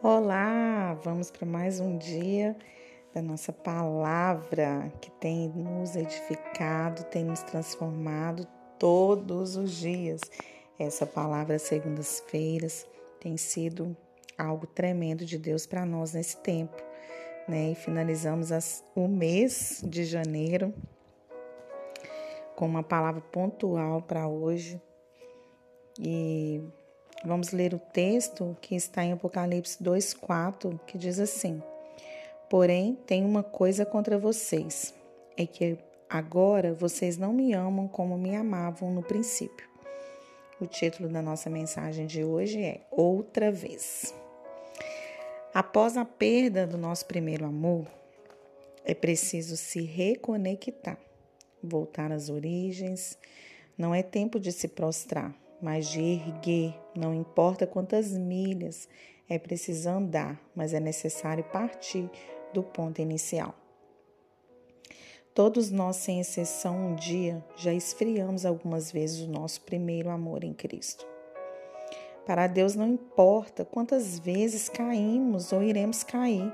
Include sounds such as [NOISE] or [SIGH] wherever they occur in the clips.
Olá, vamos para mais um dia da nossa palavra que tem nos edificado, tem nos transformado todos os dias. Essa palavra, segundas-feiras, tem sido algo tremendo de Deus para nós nesse tempo, né? E finalizamos as, o mês de janeiro com uma palavra pontual para hoje. E Vamos ler o texto que está em Apocalipse 2:4, que diz assim: Porém, tem uma coisa contra vocês, é que agora vocês não me amam como me amavam no princípio. O título da nossa mensagem de hoje é Outra vez. Após a perda do nosso primeiro amor, é preciso se reconectar, voltar às origens. Não é tempo de se prostrar, mas de erguer, não importa quantas milhas é preciso andar, mas é necessário partir do ponto inicial. Todos nós, sem exceção, um dia já esfriamos algumas vezes o nosso primeiro amor em Cristo. Para Deus não importa quantas vezes caímos ou iremos cair,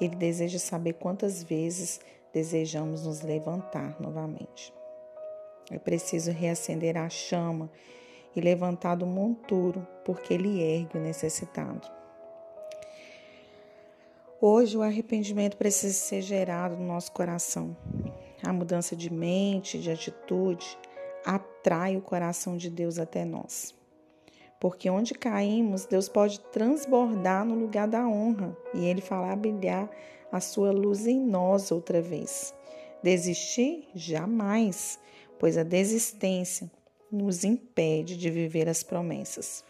Ele deseja saber quantas vezes desejamos nos levantar novamente. É preciso reacender a chama e levantar do monturo, porque ele ergue o necessitado. Hoje o arrependimento precisa ser gerado no nosso coração. A mudança de mente, de atitude, atrai o coração de Deus até nós. Porque onde caímos, Deus pode transbordar no lugar da honra e Ele falar brilhar a sua luz em nós outra vez. Desistir? Jamais, pois a desistência nos impede de viver as promessas,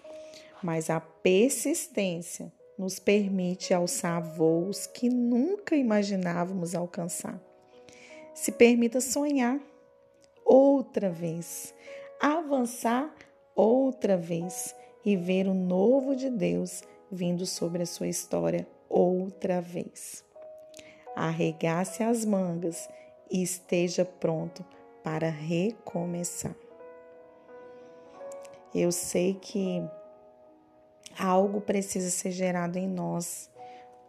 mas a persistência nos permite alçar voos que nunca imaginávamos alcançar. Se permita sonhar outra vez, avançar outra vez e ver o novo de Deus vindo sobre a sua história outra vez. Arregace as mangas e esteja pronto para recomeçar. Eu sei que algo precisa ser gerado em nós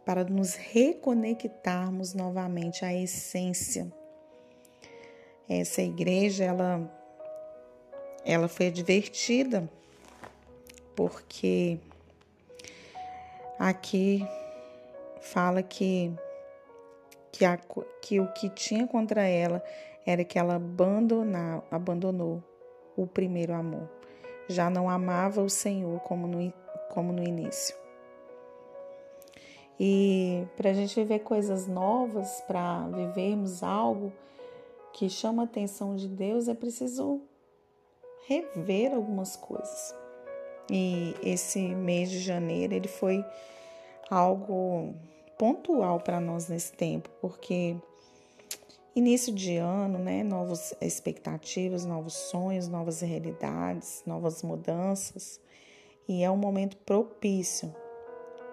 para nos reconectarmos novamente à essência. Essa igreja, ela, ela foi advertida porque aqui fala que, que, a, que o que tinha contra ela era que ela abandonou o primeiro amor já não amava o Senhor como no, como no início. E para a gente viver coisas novas, para vivermos algo que chama a atenção de Deus, é preciso rever algumas coisas. E esse mês de janeiro ele foi algo pontual para nós nesse tempo, porque Início de ano, né? Novas expectativas, novos sonhos, novas realidades, novas mudanças. E é um momento propício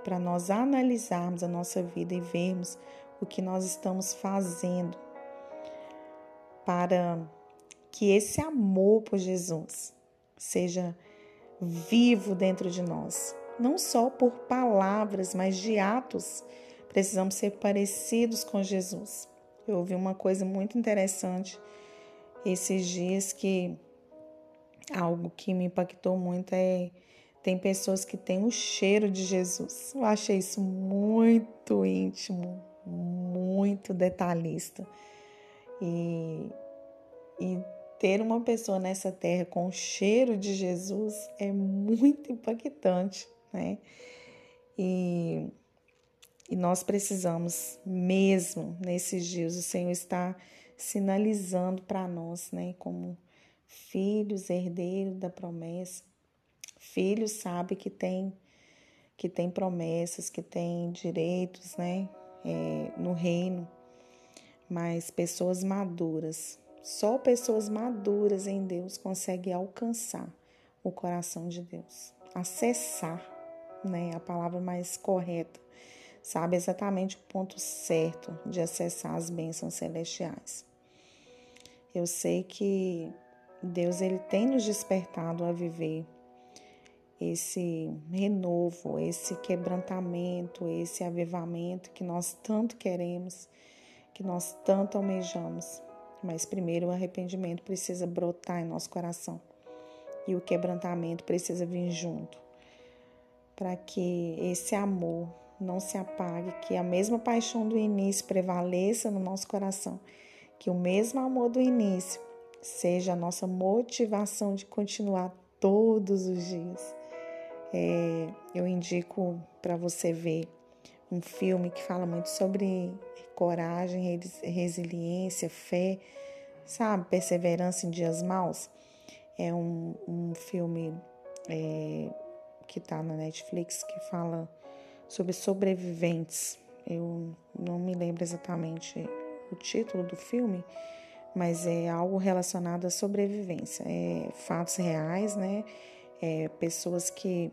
para nós analisarmos a nossa vida e vermos o que nós estamos fazendo para que esse amor por Jesus seja vivo dentro de nós, não só por palavras, mas de atos. Precisamos ser parecidos com Jesus. Eu ouvi uma coisa muito interessante esses dias que algo que me impactou muito é tem pessoas que têm o cheiro de Jesus. Eu achei isso muito íntimo, muito detalhista. E, e ter uma pessoa nessa terra com o cheiro de Jesus é muito impactante, né? E e nós precisamos mesmo nesses dias, o Senhor está sinalizando para nós, né, como filhos, herdeiros da promessa. Filhos sabe que tem que tem promessas, que tem direitos, né, é, no reino. Mas pessoas maduras, só pessoas maduras em Deus conseguem alcançar o coração de Deus, acessar, né, a palavra mais correta sabe exatamente o ponto certo de acessar as bênçãos celestiais. Eu sei que Deus ele tem nos despertado a viver esse renovo, esse quebrantamento, esse avivamento que nós tanto queremos, que nós tanto almejamos. Mas primeiro o arrependimento precisa brotar em nosso coração e o quebrantamento precisa vir junto, para que esse amor não se apague, que a mesma paixão do início prevaleça no nosso coração, que o mesmo amor do início seja a nossa motivação de continuar todos os dias. É, eu indico para você ver um filme que fala muito sobre coragem, resiliência, fé, sabe, perseverança em dias maus. É um, um filme é, que está na Netflix que fala sobre sobreviventes. Eu não me lembro exatamente o título do filme, mas é algo relacionado à sobrevivência. É fatos reais, né? É, pessoas que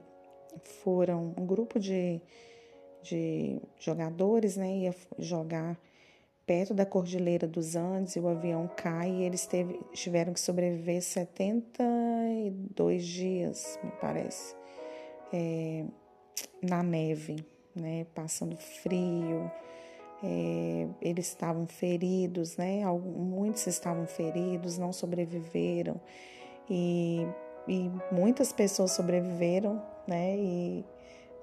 foram um grupo de, de jogadores, né? Ia jogar perto da Cordilheira dos Andes e o avião cai e eles teve, tiveram que sobreviver 72 dias, me parece, é, na neve, né? Passando frio. É, eles estavam feridos, né? Muitos estavam feridos, não sobreviveram e, e muitas pessoas sobreviveram, né? E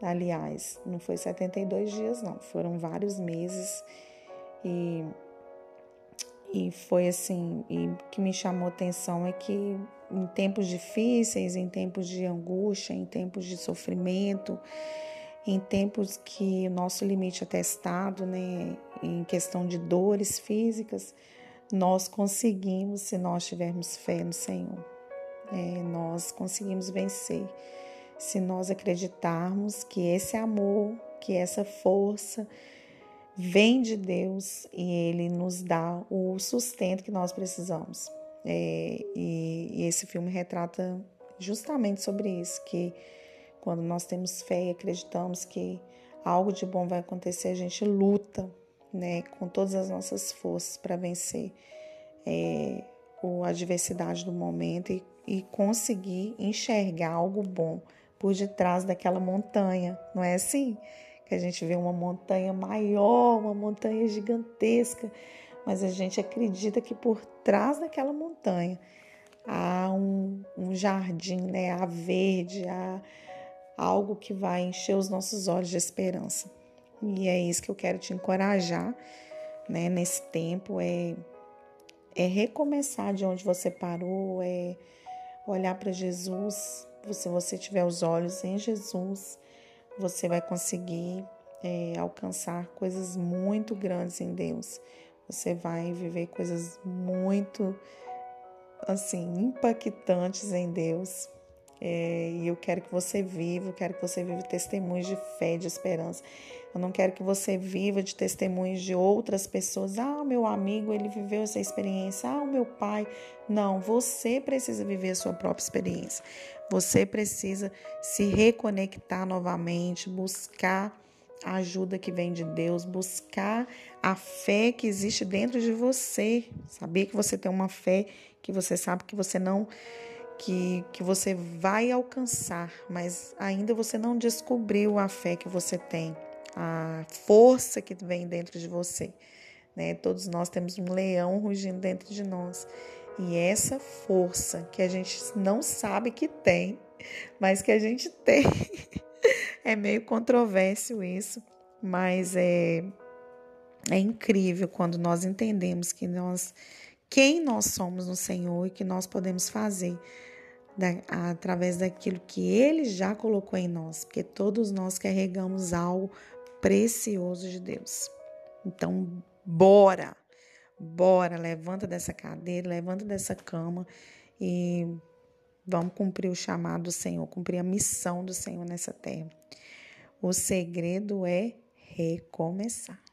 aliás, não foi 72 dias, não, foram vários meses e, e foi assim, e que me chamou atenção é que em tempos difíceis, em tempos de angústia, em tempos de sofrimento, em tempos que o nosso limite é testado, né, em questão de dores físicas, nós conseguimos, se nós tivermos fé no Senhor, é, nós conseguimos vencer. Se nós acreditarmos que esse amor, que essa força, vem de Deus e Ele nos dá o sustento que nós precisamos. É, e, e, esse filme retrata justamente sobre isso, que quando nós temos fé e acreditamos que algo de bom vai acontecer, a gente luta né, com todas as nossas forças para vencer é, a adversidade do momento e, e conseguir enxergar algo bom por detrás daquela montanha, não é assim? Que a gente vê uma montanha maior, uma montanha gigantesca, mas a gente acredita que por trás daquela montanha há um, um jardim, né? há verde, há algo que vai encher os nossos olhos de esperança. E é isso que eu quero te encorajar né? nesse tempo, é, é recomeçar de onde você parou, é olhar para Jesus, se você tiver os olhos em Jesus, você vai conseguir é, alcançar coisas muito grandes em Deus. Você vai viver coisas muito, assim, impactantes em Deus. É, e eu quero que você viva, eu quero que você viva testemunhos de fé, de esperança. Eu não quero que você viva de testemunhos de outras pessoas. Ah, meu amigo, ele viveu essa experiência. Ah, o meu pai. Não, você precisa viver a sua própria experiência. Você precisa se reconectar novamente, buscar a ajuda que vem de Deus, buscar a fé que existe dentro de você. Saber que você tem uma fé que você sabe que você não que, que você vai alcançar, mas ainda você não descobriu a fé que você tem, a força que vem dentro de você. Né? Todos nós temos um leão rugindo dentro de nós. E essa força que a gente não sabe que tem, mas que a gente [LAUGHS] tem, é meio controverso isso, mas é, é incrível quando nós entendemos que nós, quem nós somos no Senhor e que nós podemos fazer da, através daquilo que Ele já colocou em nós, porque todos nós carregamos algo precioso de Deus. Então, bora! Bora, levanta dessa cadeira, levanta dessa cama e vamos cumprir o chamado do Senhor, cumprir a missão do Senhor nessa terra. O segredo é recomeçar.